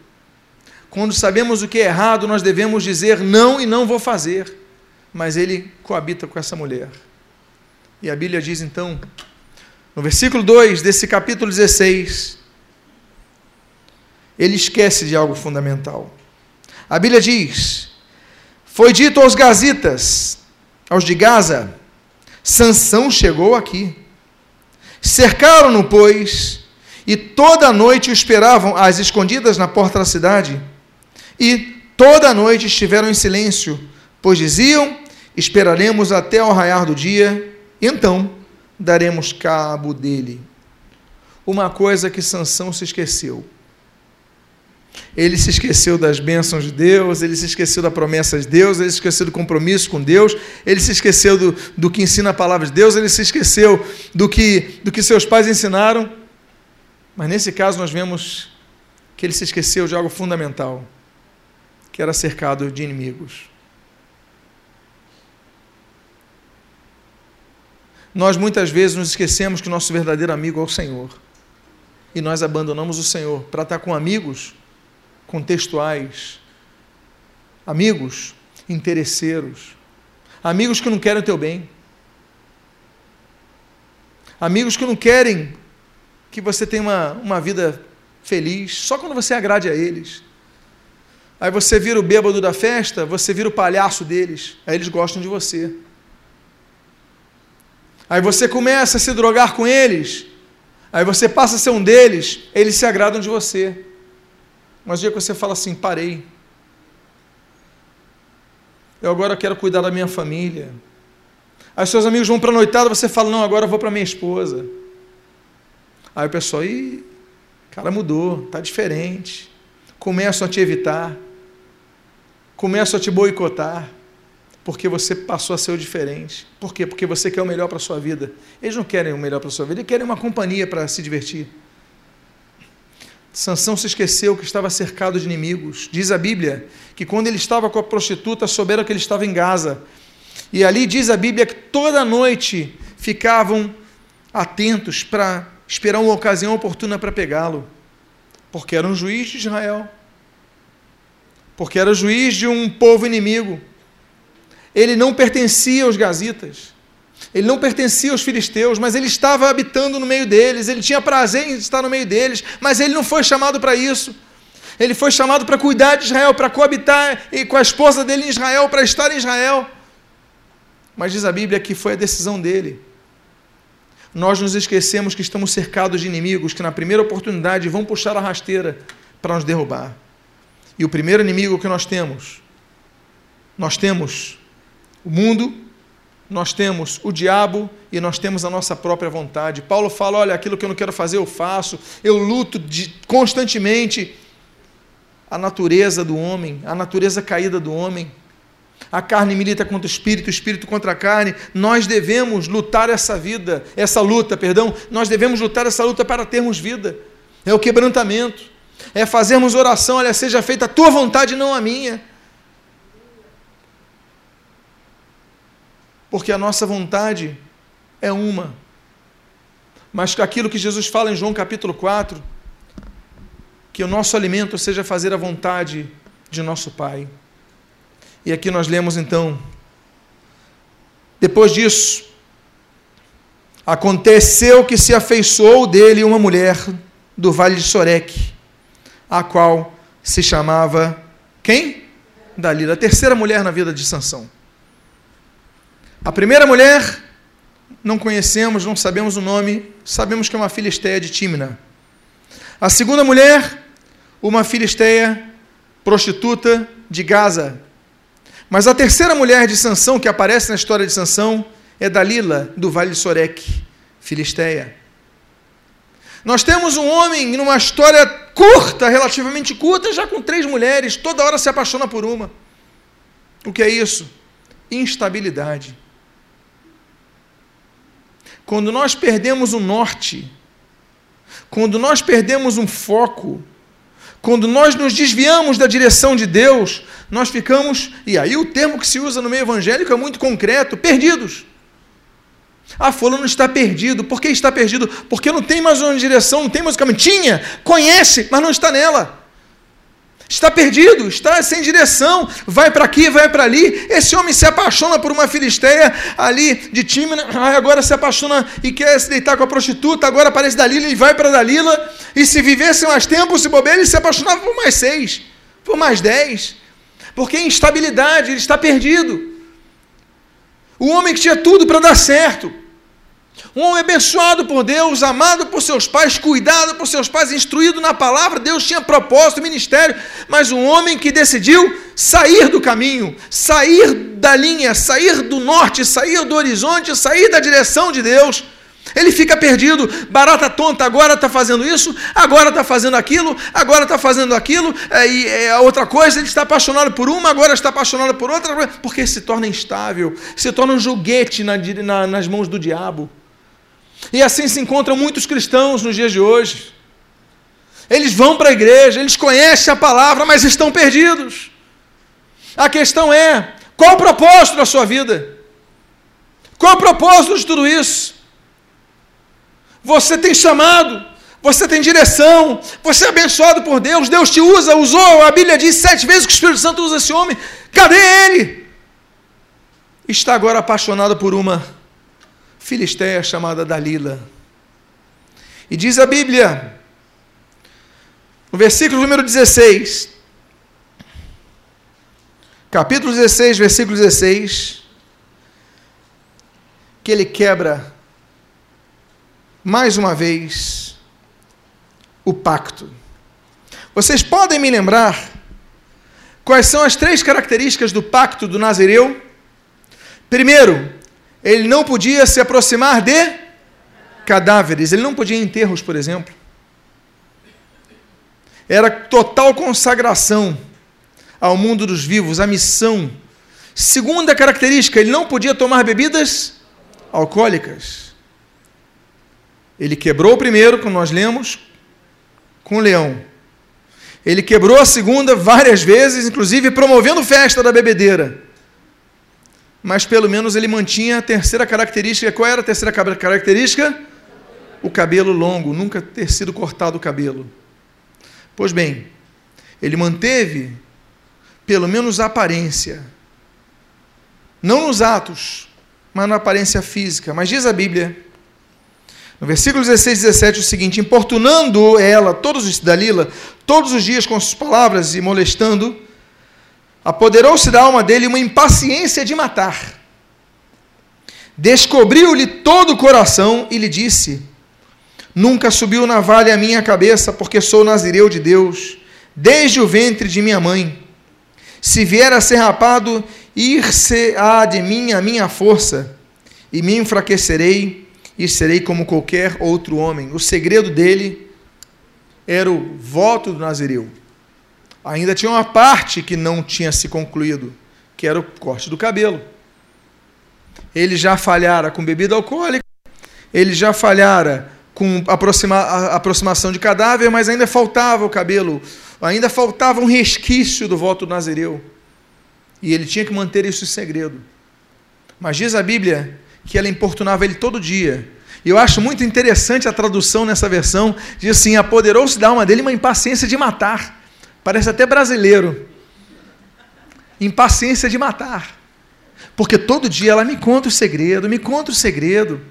Quando sabemos o que é errado, nós devemos dizer não e não vou fazer. Mas ele coabita com essa mulher. E a Bíblia diz então, no versículo 2 desse capítulo 16, ele esquece de algo fundamental. A Bíblia diz: Foi dito aos gazitas, aos de Gaza, Sansão chegou aqui. Cercaram-no, pois, e toda a noite o esperavam às escondidas na porta da cidade e toda a noite estiveram em silêncio, pois diziam: Esperaremos até ao raiar do dia, então daremos cabo dele. Uma coisa que Sansão se esqueceu. Ele se esqueceu das bênçãos de Deus, ele se esqueceu da promessa de Deus, ele se esqueceu do compromisso com Deus, ele se esqueceu do, do que ensina a palavra de Deus, ele se esqueceu do que, do que seus pais ensinaram. Mas nesse caso nós vemos que ele se esqueceu de algo fundamental que era cercado de inimigos. Nós muitas vezes nos esquecemos que o nosso verdadeiro amigo é o Senhor. E nós abandonamos o Senhor para estar com amigos contextuais, amigos interesseiros, amigos que não querem o teu bem, amigos que não querem que você tenha uma, uma vida feliz, só quando você agrade a eles. Aí você vira o bêbado da festa, você vira o palhaço deles, aí eles gostam de você. Aí você começa a se drogar com eles, aí você passa a ser um deles, eles se agradam de você. Mas o dia que você fala assim, parei. Eu agora quero cuidar da minha família. Aí seus amigos vão para a noitada, você fala, não, agora eu vou para minha esposa. Aí o pessoal, ih, cara mudou, tá diferente. Começam a te evitar começam a te boicotar porque você passou a ser o diferente. Por quê? Porque você quer o melhor para a sua vida. Eles não querem o melhor para a sua vida, eles querem uma companhia para se divertir. Sansão se esqueceu que estava cercado de inimigos. Diz a Bíblia que quando ele estava com a prostituta, souberam que ele estava em Gaza. E ali diz a Bíblia que toda noite ficavam atentos para esperar uma ocasião oportuna para pegá-lo, porque era um juiz de Israel porque era juiz de um povo inimigo. Ele não pertencia aos gazitas, ele não pertencia aos filisteus, mas ele estava habitando no meio deles, ele tinha prazer em estar no meio deles, mas ele não foi chamado para isso. Ele foi chamado para cuidar de Israel, para coabitar com a esposa dele em Israel, para estar em Israel. Mas diz a Bíblia que foi a decisão dele. Nós nos esquecemos que estamos cercados de inimigos que, na primeira oportunidade, vão puxar a rasteira para nos derrubar. E o primeiro inimigo que nós temos, nós temos o mundo, nós temos o diabo e nós temos a nossa própria vontade. Paulo fala: olha, aquilo que eu não quero fazer, eu faço, eu luto de, constantemente. A natureza do homem, a natureza caída do homem. A carne milita contra o espírito, o espírito contra a carne. Nós devemos lutar essa vida, essa luta, perdão. Nós devemos lutar essa luta para termos vida. É o quebrantamento é fazermos oração, olha, seja feita a tua vontade, não a minha. Porque a nossa vontade é uma. Mas aquilo que Jesus fala em João capítulo 4, que o nosso alimento seja fazer a vontade de nosso Pai. E aqui nós lemos então, depois disso, aconteceu que se afeiçoou dele uma mulher do vale de Soreque, a qual se chamava quem? Dalila, a terceira mulher na vida de Sansão. A primeira mulher não conhecemos, não sabemos o nome, sabemos que é uma filisteia de Timna. A segunda mulher, uma filisteia prostituta de Gaza. Mas a terceira mulher de Sansão que aparece na história de Sansão é Dalila, do Vale de Soreque, filisteia. Nós temos um homem numa história curta, relativamente curta, já com três mulheres, toda hora se apaixona por uma. O que é isso? Instabilidade. Quando nós perdemos o norte, quando nós perdemos um foco, quando nós nos desviamos da direção de Deus, nós ficamos, e aí o termo que se usa no meio evangélico é muito concreto, perdidos. Ah, fulano está perdido. Por que está perdido? Porque não tem mais uma direção, não tem mais um caminho. Tinha, conhece, mas não está nela. Está perdido, está sem direção, vai para aqui, vai para ali. Esse homem se apaixona por uma filisteia ali de Tímina, agora se apaixona e quer se deitar com a prostituta, agora aparece Dalila e vai para Dalila. E se vivesse mais tempo, se bobear, ele se apaixonava por mais seis, por mais dez. Porque instabilidade, ele está perdido. O homem que tinha tudo para dar certo, um homem abençoado por Deus, amado por seus pais, cuidado por seus pais, instruído na palavra, Deus tinha propósito, ministério, mas um homem que decidiu sair do caminho, sair da linha, sair do norte, sair do horizonte, sair da direção de Deus. Ele fica perdido, barata tonta, agora está fazendo isso, agora está fazendo aquilo, agora está fazendo aquilo, é, e é outra coisa, ele está apaixonado por uma, agora está apaixonado por outra, porque se torna instável, se torna um joguete na, na, nas mãos do diabo. E assim se encontram muitos cristãos nos dias de hoje. Eles vão para a igreja, eles conhecem a palavra, mas estão perdidos. A questão é: qual o propósito da sua vida? Qual o propósito de tudo isso? Você tem chamado, você tem direção, você é abençoado por Deus, Deus te usa, usou, a Bíblia diz sete vezes que o Espírito Santo usa esse homem. Cadê ele? está agora apaixonado por uma filisteia chamada Dalila. E diz a Bíblia, no versículo número 16, capítulo 16, versículo 16, que ele quebra mais uma vez o pacto. Vocês podem me lembrar quais são as três características do pacto do Nazireu? Primeiro, ele não podia se aproximar de cadáveres, ele não podia enterros, por exemplo. Era total consagração ao mundo dos vivos, a missão. Segunda característica, ele não podia tomar bebidas alcoólicas. Ele quebrou o primeiro, como nós lemos, com o leão. Ele quebrou a segunda várias vezes, inclusive promovendo festa da bebedeira. Mas pelo menos ele mantinha a terceira característica. Qual era a terceira característica? O cabelo longo, nunca ter sido cortado o cabelo. Pois bem, ele manteve pelo menos a aparência. Não nos atos, mas na aparência física. Mas diz a Bíblia, no versículo 16 e 17, o seguinte: importunando ela, todos os Dalila, todos os dias com suas palavras e molestando, apoderou-se da alma dele uma impaciência de matar. Descobriu-lhe todo o coração e lhe disse: Nunca subiu navalha a minha cabeça, porque sou nazireu de Deus, desde o ventre de minha mãe. Se vier a ser rapado, ir-se-á de mim a minha força, e me enfraquecerei, e serei como qualquer outro homem. O segredo dele era o voto do nazireu. Ainda tinha uma parte que não tinha se concluído, que era o corte do cabelo. Ele já falhara com bebida alcoólica, ele já falhara com aproxima, aproximação de cadáver, mas ainda faltava o cabelo, ainda faltava um resquício do voto do Nazireu. E ele tinha que manter isso em segredo. Mas diz a Bíblia que ela importunava ele todo dia. E eu acho muito interessante a tradução nessa versão, diz assim: apoderou-se da alma dele uma impaciência de matar. Parece até brasileiro. Impaciência de matar. Porque todo dia ela me conta o segredo, me conta o segredo.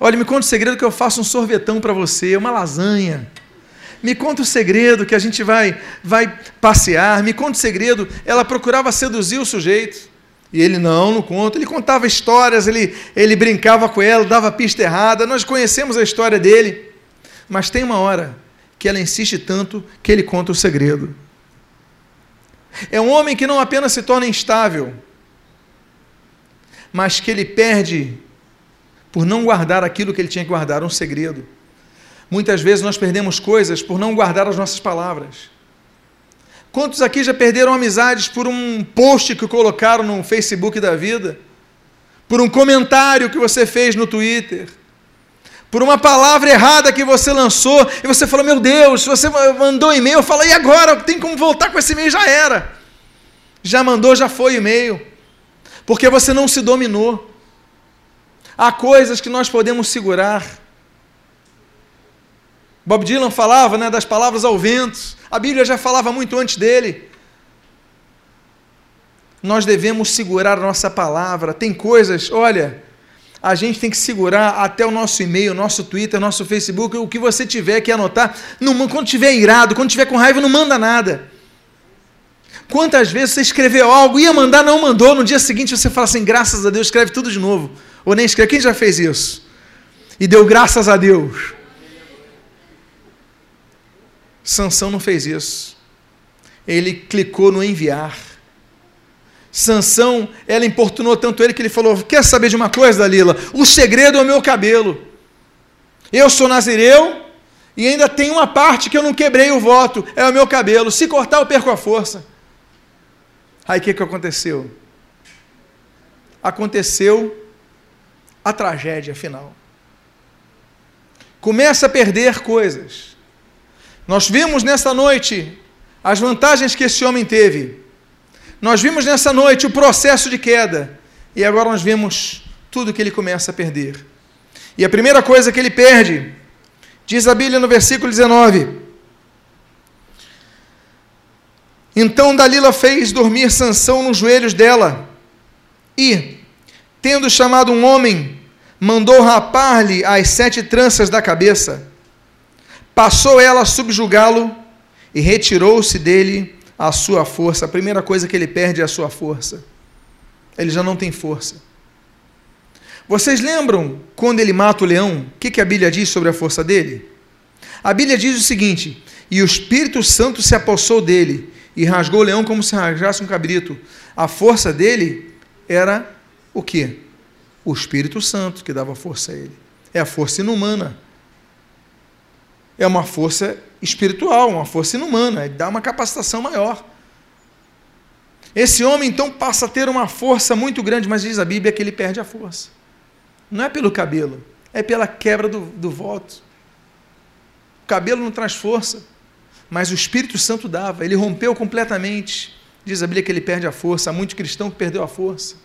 Olha, me conta o segredo que eu faço um sorvetão para você, uma lasanha. Me conta o segredo que a gente vai, vai passear. Me conta o segredo. Ela procurava seduzir o sujeito. E ele não, não conta. Ele contava histórias, ele, ele brincava com ela, dava pista errada. Nós conhecemos a história dele. Mas tem uma hora que ela insiste tanto que ele conta o segredo. É um homem que não apenas se torna instável, mas que ele perde por não guardar aquilo que ele tinha que guardar, um segredo. Muitas vezes nós perdemos coisas por não guardar as nossas palavras. Quantos aqui já perderam amizades por um post que colocaram no Facebook da vida? Por um comentário que você fez no Twitter? Por uma palavra errada que você lançou e você falou: Meu Deus, você mandou e-mail, fala, e agora? Tem como voltar com esse e-mail? Já era. Já mandou, já foi e-mail. Porque você não se dominou. Há coisas que nós podemos segurar. Bob Dylan falava né, das palavras ao vento. A Bíblia já falava muito antes dele. Nós devemos segurar a nossa palavra. Tem coisas, olha, a gente tem que segurar até o nosso e-mail, nosso Twitter, nosso Facebook, o que você tiver que anotar. Não, quando tiver irado, quando tiver com raiva, não manda nada. Quantas vezes você escreveu algo, ia mandar, não mandou, no dia seguinte você fala assim, graças a Deus, escreve tudo de novo. Ou nem escreve. Quem já fez isso? E deu graças a Deus. Sansão não fez isso. Ele clicou no enviar. Sansão, ela importunou tanto ele que ele falou: Quer saber de uma coisa, Dalila? O segredo é o meu cabelo. Eu sou nazireu e ainda tem uma parte que eu não quebrei o voto: é o meu cabelo. Se cortar, eu perco a força. Aí o que, que aconteceu? Aconteceu a tragédia final. Começa a perder coisas. Nós vimos nessa noite as vantagens que esse homem teve. Nós vimos nessa noite o processo de queda. E agora nós vemos tudo que ele começa a perder. E a primeira coisa que ele perde, diz a Bíblia no versículo 19: Então Dalila fez dormir Sansão nos joelhos dela e, tendo chamado um homem, mandou rapar-lhe as sete tranças da cabeça. Passou ela a subjugá-lo e retirou-se dele a sua força. A primeira coisa que ele perde é a sua força. Ele já não tem força. Vocês lembram quando ele mata o leão? O que, que a Bíblia diz sobre a força dele? A Bíblia diz o seguinte: E o Espírito Santo se apossou dele e rasgou o leão como se rasgasse um cabrito. A força dele era o quê? O Espírito Santo que dava força a ele. É a força inumana. É uma força espiritual, uma força inumana, dá uma capacitação maior. Esse homem então passa a ter uma força muito grande, mas diz a Bíblia que ele perde a força. Não é pelo cabelo, é pela quebra do, do voto. O cabelo não traz força, mas o Espírito Santo dava, ele rompeu completamente. Diz a Bíblia que ele perde a força. Há muito cristão que perdeu a força.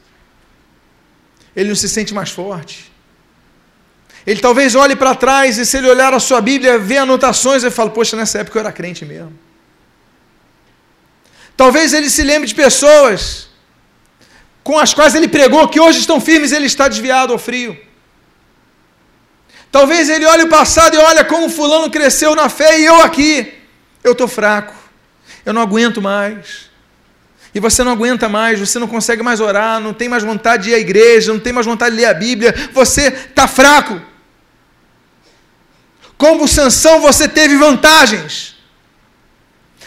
Ele não se sente mais forte. Ele talvez olhe para trás e, se ele olhar a sua Bíblia, vê anotações e fala: Poxa, nessa época eu era crente mesmo. Talvez ele se lembre de pessoas com as quais ele pregou que hoje estão firmes ele está desviado ao frio. Talvez ele olhe o passado e olhe como fulano cresceu na fé e eu aqui, eu estou fraco, eu não aguento mais. E você não aguenta mais, você não consegue mais orar, não tem mais vontade de ir à igreja, não tem mais vontade de ler a Bíblia, você está fraco. Como Sansão, você teve vantagens.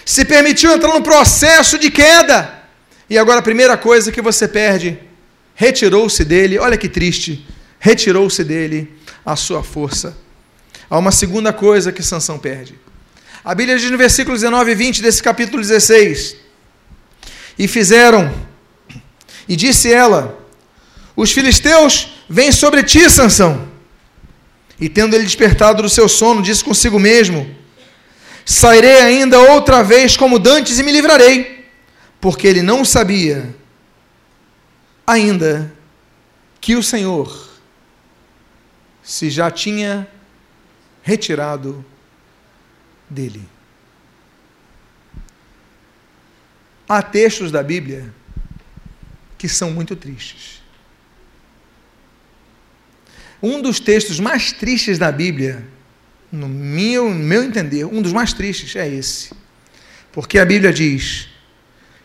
Se permitiu entrar num processo de queda. E agora a primeira coisa que você perde, retirou-se dele, olha que triste, retirou-se dele a sua força. Há uma segunda coisa que Sansão perde. A Bíblia diz no versículo 19 e 20 desse capítulo 16: E fizeram, e disse ela: Os filisteus vêm sobre ti, Sansão. E tendo ele despertado do seu sono, disse consigo mesmo: Sairei ainda outra vez como dantes e me livrarei, porque ele não sabia ainda que o Senhor se já tinha retirado dele. Há textos da Bíblia que são muito tristes. Um dos textos mais tristes da Bíblia, no meu, no meu entender, um dos mais tristes é esse. Porque a Bíblia diz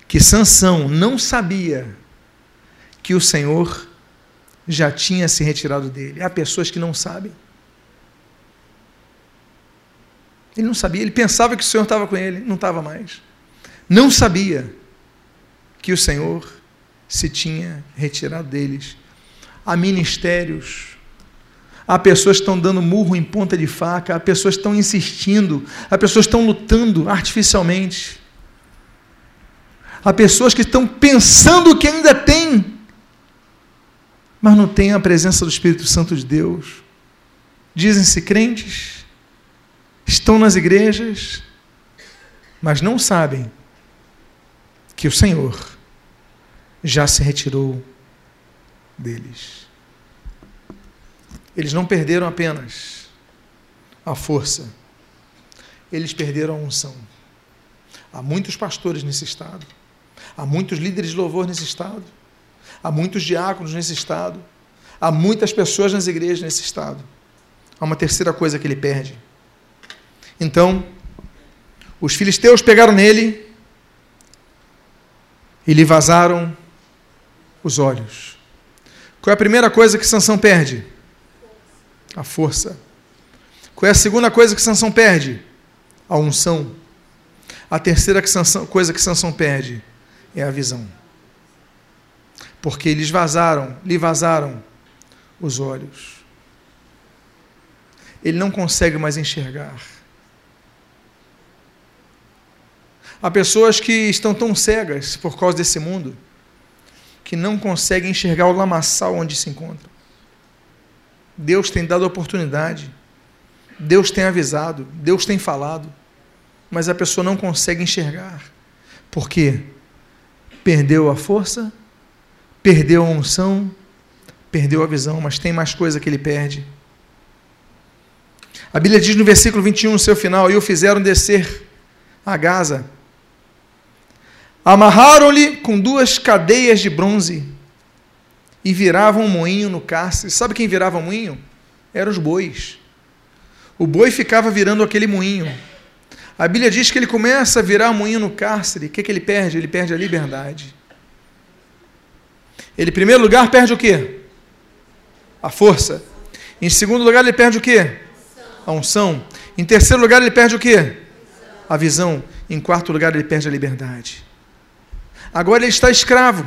que Sansão não sabia que o Senhor já tinha se retirado dele. Há pessoas que não sabem. Ele não sabia, ele pensava que o Senhor estava com ele, não estava mais. Não sabia que o Senhor se tinha retirado deles. Há ministérios Há pessoas que estão dando murro em ponta de faca, há pessoas que estão insistindo, há pessoas que estão lutando artificialmente. Há pessoas que estão pensando que ainda tem, mas não tem a presença do Espírito Santo de Deus. Dizem-se crentes, estão nas igrejas, mas não sabem que o Senhor já se retirou deles. Eles não perderam apenas a força, eles perderam a unção. Há muitos pastores nesse estado, há muitos líderes de louvor nesse estado, há muitos diáconos nesse estado, há muitas pessoas nas igrejas nesse estado. Há uma terceira coisa que ele perde. Então, os filisteus pegaram nele e lhe vazaram os olhos. Qual é a primeira coisa que Sansão perde? A força. Qual é a segunda coisa que Sansão perde? A unção. A terceira que Sansão, coisa que Sansão perde é a visão. Porque eles vazaram, lhe vazaram os olhos. Ele não consegue mais enxergar. Há pessoas que estão tão cegas por causa desse mundo que não conseguem enxergar o lamaçal onde se encontram. Deus tem dado oportunidade, Deus tem avisado, Deus tem falado, mas a pessoa não consegue enxergar. Por quê? Perdeu a força, perdeu a unção, perdeu a visão, mas tem mais coisa que ele perde. A Bíblia diz no versículo 21, no seu final: E o fizeram descer a Gaza. Amarraram-lhe com duas cadeias de bronze e virava um moinho no cárcere. Sabe quem virava moinho? Eram os bois. O boi ficava virando aquele moinho. A Bíblia diz que ele começa a virar moinho no cárcere. O que, que ele perde? Ele perde a liberdade. Ele, em primeiro lugar, perde o quê? A força. Em segundo lugar, ele perde o quê? A unção. Em terceiro lugar, ele perde o quê? A visão. Em quarto lugar, ele perde a liberdade. Agora ele está escravo.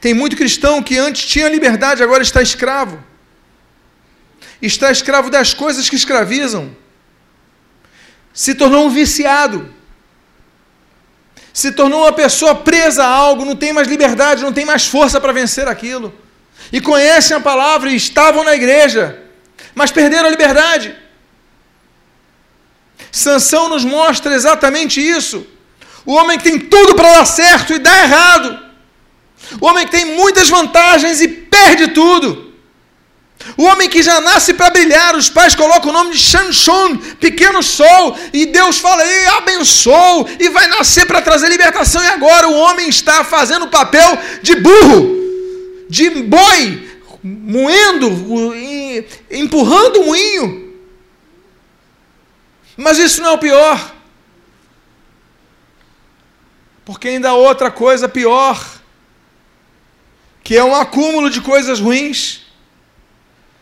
Tem muito cristão que antes tinha liberdade, agora está escravo. Está escravo das coisas que escravizam. Se tornou um viciado. Se tornou uma pessoa presa a algo, não tem mais liberdade, não tem mais força para vencer aquilo. E conhecem a palavra e estavam na igreja, mas perderam a liberdade. Sansão nos mostra exatamente isso. O homem que tem tudo para dar certo e dá errado. O homem que tem muitas vantagens e perde tudo. O homem que já nasce para brilhar, os pais colocam o nome de Shanshon, pequeno sol, e Deus fala, e abençoou, e vai nascer para trazer libertação, e agora o homem está fazendo o papel de burro, de boi, moendo, empurrando o moinho. Mas isso não é o pior. Porque ainda há outra coisa pior, que é um acúmulo de coisas ruins.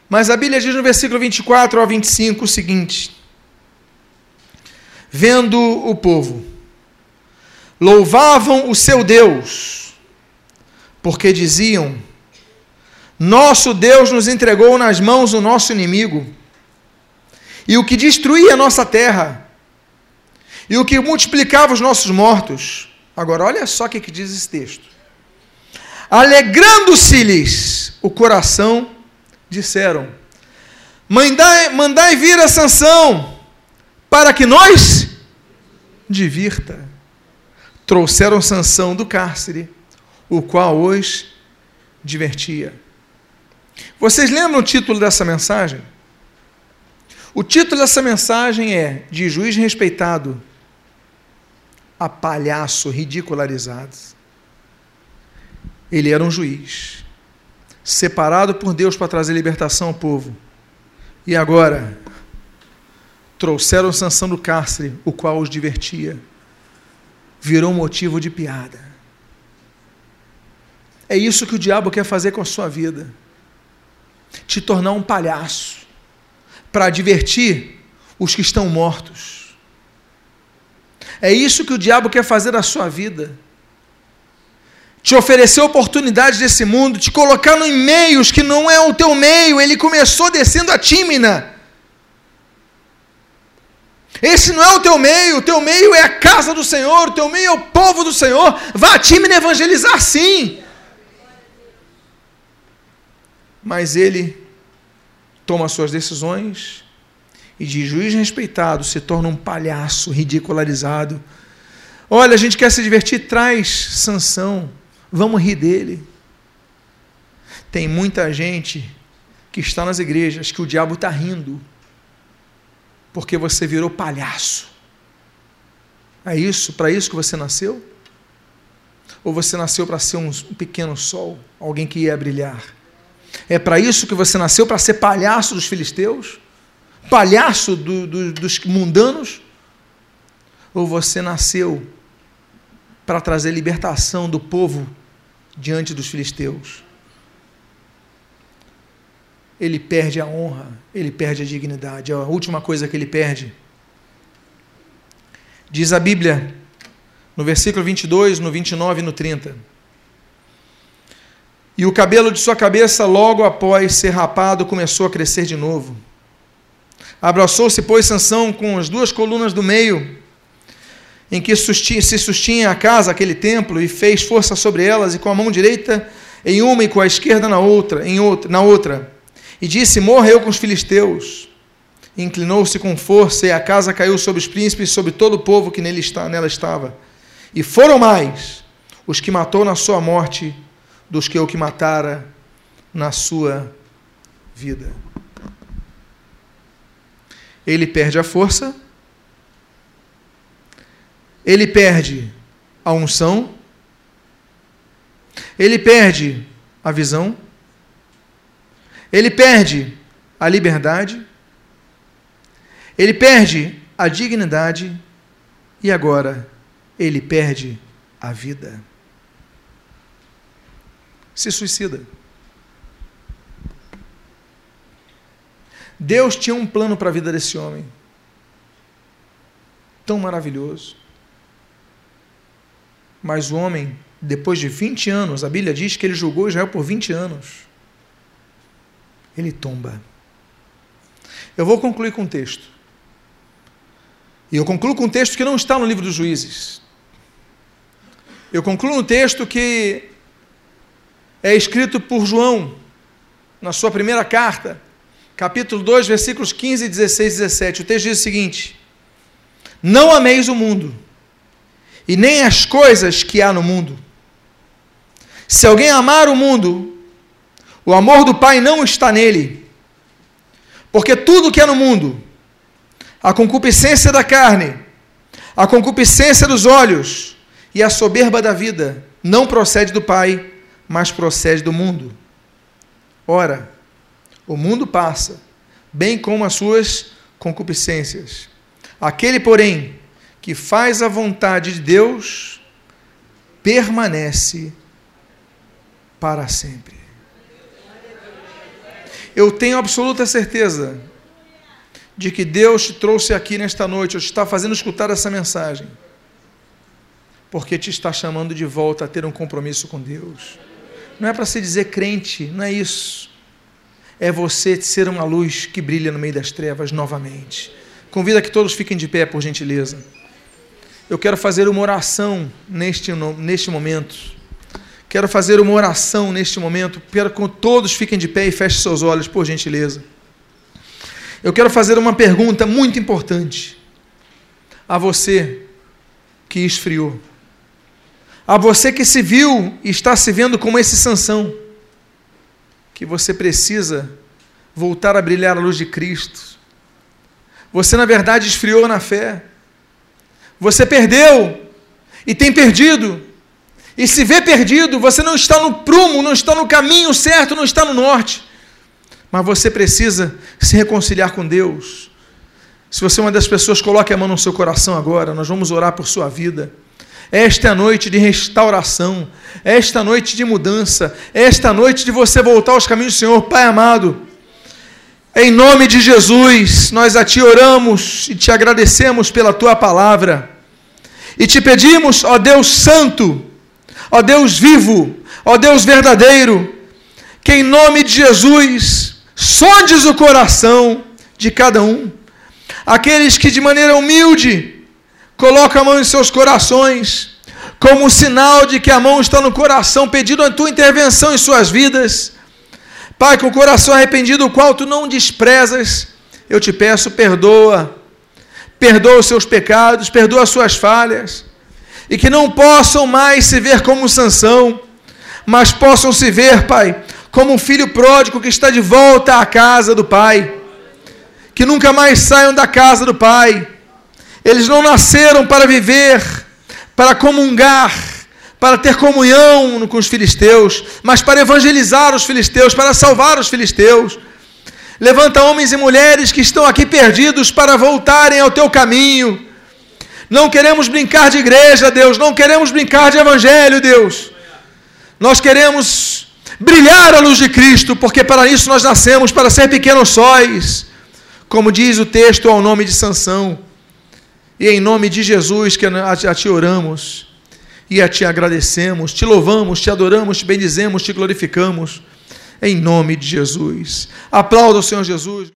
Mas a Bíblia diz no versículo 24 ao 25 o seguinte: Vendo o povo, louvavam o seu Deus, porque diziam: Nosso Deus nos entregou nas mãos o nosso inimigo, e o que destruía a nossa terra, e o que multiplicava os nossos mortos Agora, olha só o que, que diz esse texto. Alegrando-se-lhes o coração, disseram: Mandai, mandai vir a Sansão, para que nós divirta. Trouxeram Sansão do cárcere, o qual os divertia. Vocês lembram o título dessa mensagem? O título dessa mensagem é De juiz respeitado a palhaço ridicularizados. Ele era um juiz, separado por Deus para trazer libertação ao povo. E agora, trouxeram Sansão do cárcere, o qual os divertia. Virou motivo de piada. É isso que o diabo quer fazer com a sua vida. Te tornar um palhaço, para divertir os que estão mortos é isso que o diabo quer fazer na sua vida. Te oferecer oportunidades desse mundo, te colocar em meios que não é o teu meio. Ele começou descendo a tímina. Esse não é o teu meio, o teu meio é a casa do Senhor, o teu meio é o povo do Senhor. Vá a Tímina evangelizar sim. Mas ele toma suas decisões, e de juiz respeitado se torna um palhaço ridicularizado. Olha, a gente quer se divertir, traz sanção, vamos rir dele. Tem muita gente que está nas igrejas que o diabo está rindo, porque você virou palhaço. É isso, para isso que você nasceu? Ou você nasceu para ser um pequeno sol, alguém que ia brilhar? É para isso que você nasceu, para ser palhaço dos filisteus? palhaço do, do, dos mundanos? Ou você nasceu para trazer libertação do povo diante dos filisteus? Ele perde a honra, ele perde a dignidade. É a última coisa que ele perde. Diz a Bíblia, no versículo 22, no 29 e no 30. E o cabelo de sua cabeça, logo após ser rapado, começou a crescer de novo Abraçou-se, pois, Sansão com as duas colunas do meio, em que se sustinha a casa, aquele templo, e fez força sobre elas, e com a mão direita em uma e com a esquerda na outra, em outra, na outra. E disse: Morra eu com os filisteus. Inclinou-se com força, e a casa caiu sobre os príncipes sobre todo o povo que nele está, nela estava. E foram mais os que matou na sua morte dos que o que matara na sua vida ele perde a força, ele perde a unção, ele perde a visão, ele perde a liberdade, ele perde a dignidade e agora ele perde a vida. Se suicida. Deus tinha um plano para a vida desse homem. Tão maravilhoso. Mas o homem, depois de 20 anos, a Bíblia diz que ele julgou Israel por 20 anos. Ele tomba. Eu vou concluir com um texto. E eu concluo com um texto que não está no livro dos juízes. Eu concluo no texto que é escrito por João, na sua primeira carta, capítulo 2, versículos 15, 16 e 17. O texto diz o seguinte: Não ameis o mundo, e nem as coisas que há no mundo. Se alguém amar o mundo, o amor do Pai não está nele. Porque tudo que é no mundo, a concupiscência da carne, a concupiscência dos olhos e a soberba da vida, não procede do Pai, mas procede do mundo. Ora, o mundo passa, bem como as suas concupiscências. Aquele, porém, que faz a vontade de Deus, permanece para sempre. Eu tenho absoluta certeza de que Deus te trouxe aqui nesta noite, ou te está fazendo escutar essa mensagem, porque te está chamando de volta a ter um compromisso com Deus. Não é para se dizer crente, não é isso é você ser uma luz que brilha no meio das trevas novamente. Convido a que todos fiquem de pé, por gentileza. Eu quero fazer uma oração neste, neste momento. Quero fazer uma oração neste momento. Quero que todos fiquem de pé e fechem seus olhos, por gentileza. Eu quero fazer uma pergunta muito importante a você que esfriou, a você que se viu e está se vendo como esse Sansão que você precisa voltar a brilhar a luz de Cristo. Você, na verdade, esfriou na fé. Você perdeu e tem perdido. E se vê perdido, você não está no prumo, não está no caminho certo, não está no norte. Mas você precisa se reconciliar com Deus. Se você é uma das pessoas, coloque a mão no seu coração agora. Nós vamos orar por sua vida. Esta é a noite de restauração, esta é noite de mudança, esta é noite de você voltar aos caminhos do Senhor, Pai amado. Em nome de Jesus, nós a Ti oramos e te agradecemos pela Tua palavra. E te pedimos, ó Deus Santo, ó Deus vivo, ó Deus verdadeiro, que em nome de Jesus sondes o coração de cada um. Aqueles que de maneira humilde Coloca a mão em seus corações, como sinal de que a mão está no coração, pedindo a tua intervenção em suas vidas. Pai, com o coração arrependido, o qual tu não desprezas, eu te peço, perdoa. Perdoa os seus pecados, perdoa as suas falhas. E que não possam mais se ver como Sansão, mas possam se ver, Pai, como um filho pródigo que está de volta à casa do Pai. Que nunca mais saiam da casa do Pai eles não nasceram para viver, para comungar, para ter comunhão com os filisteus, mas para evangelizar os filisteus, para salvar os filisteus. Levanta homens e mulheres que estão aqui perdidos para voltarem ao teu caminho. Não queremos brincar de igreja, Deus, não queremos brincar de evangelho, Deus. Nós queremos brilhar a luz de Cristo, porque para isso nós nascemos, para ser pequenos sóis, como diz o texto ao nome de Sansão. E em nome de Jesus que a Ti oramos e a Ti agradecemos, Te louvamos, Te adoramos, Te bendizemos, Te glorificamos. Em nome de Jesus. Aplauda o Senhor Jesus.